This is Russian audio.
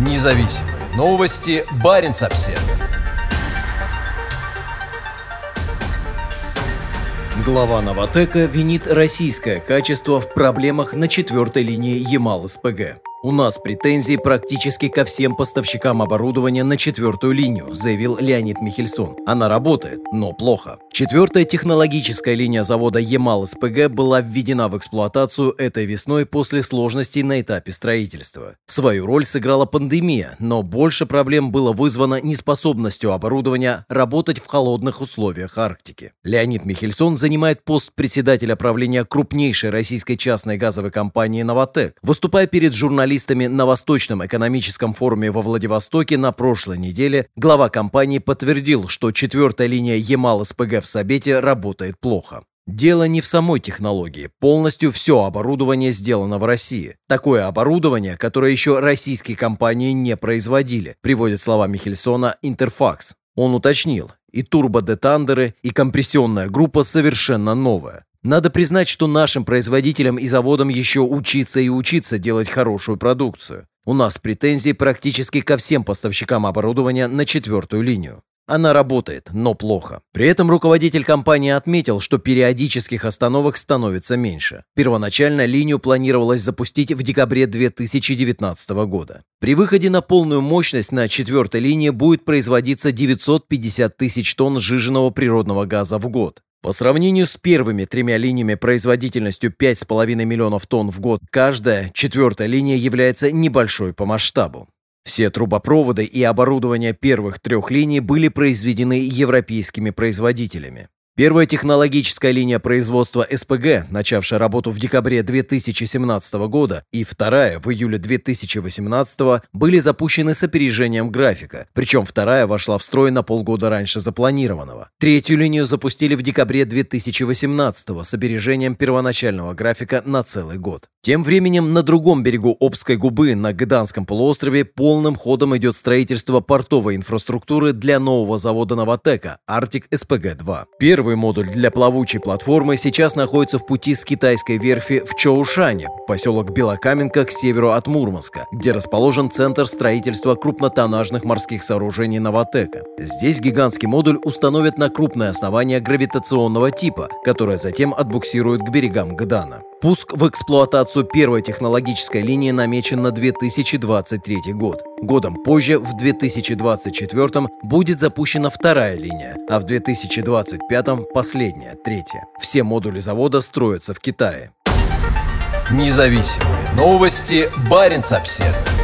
Независимые новости. Барин обсерва Глава Новотека винит российское качество в проблемах на четвертой линии Ямал-СПГ. «У нас претензии практически ко всем поставщикам оборудования на четвертую линию», заявил Леонид Михельсон. «Она работает, но плохо». Четвертая технологическая линия завода Ямал-СПГ была введена в эксплуатацию этой весной после сложностей на этапе строительства. Свою роль сыграла пандемия, но больше проблем было вызвано неспособностью оборудования работать в холодных условиях Арктики. Леонид Михельсон занимает пост председателя правления крупнейшей российской частной газовой компании «Новотек». Выступая перед журналистами журналистами на Восточном экономическом форуме во Владивостоке на прошлой неделе глава компании подтвердил, что четвертая линия Ямал-СПГ в Сабете работает плохо. Дело не в самой технологии. Полностью все оборудование сделано в России. Такое оборудование, которое еще российские компании не производили, приводит слова Михельсона Интерфакс. Он уточнил, и турбодетандеры, и компрессионная группа совершенно новая. Надо признать, что нашим производителям и заводам еще учиться и учиться делать хорошую продукцию. У нас претензии практически ко всем поставщикам оборудования на четвертую линию. Она работает, но плохо. При этом руководитель компании отметил, что периодических остановок становится меньше. Первоначально линию планировалось запустить в декабре 2019 года. При выходе на полную мощность на четвертой линии будет производиться 950 тысяч тонн сжиженного природного газа в год. По сравнению с первыми тремя линиями производительностью 5,5 миллионов тонн в год каждая, четвертая линия является небольшой по масштабу. Все трубопроводы и оборудование первых трех линий были произведены европейскими производителями. Первая технологическая линия производства СПГ, начавшая работу в декабре 2017 года, и вторая в июле 2018 были запущены с опережением графика, причем вторая вошла в строй на полгода раньше запланированного. Третью линию запустили в декабре 2018 с опережением первоначального графика на целый год. Тем временем на другом берегу Обской губы на Гданском полуострове полным ходом идет строительство портовой инфраструктуры для нового завода «Новотека» «Арктик СПГ-2». Первый модуль для плавучей платформы сейчас находится в пути с китайской верфи в Чоушане, поселок Белокаменка к северу от Мурманска, где расположен центр строительства крупнотоннажных морских сооружений «Новотека». Здесь гигантский модуль установят на крупное основание гравитационного типа, которое затем отбуксирует к берегам Гдана. Пуск в эксплуатацию первой технологической линии намечен на 2023 год. Годом позже, в 2024 будет запущена вторая линия, а в 2025 последняя, третья. Все модули завода строятся в Китае. Независимые новости. Барин обседный.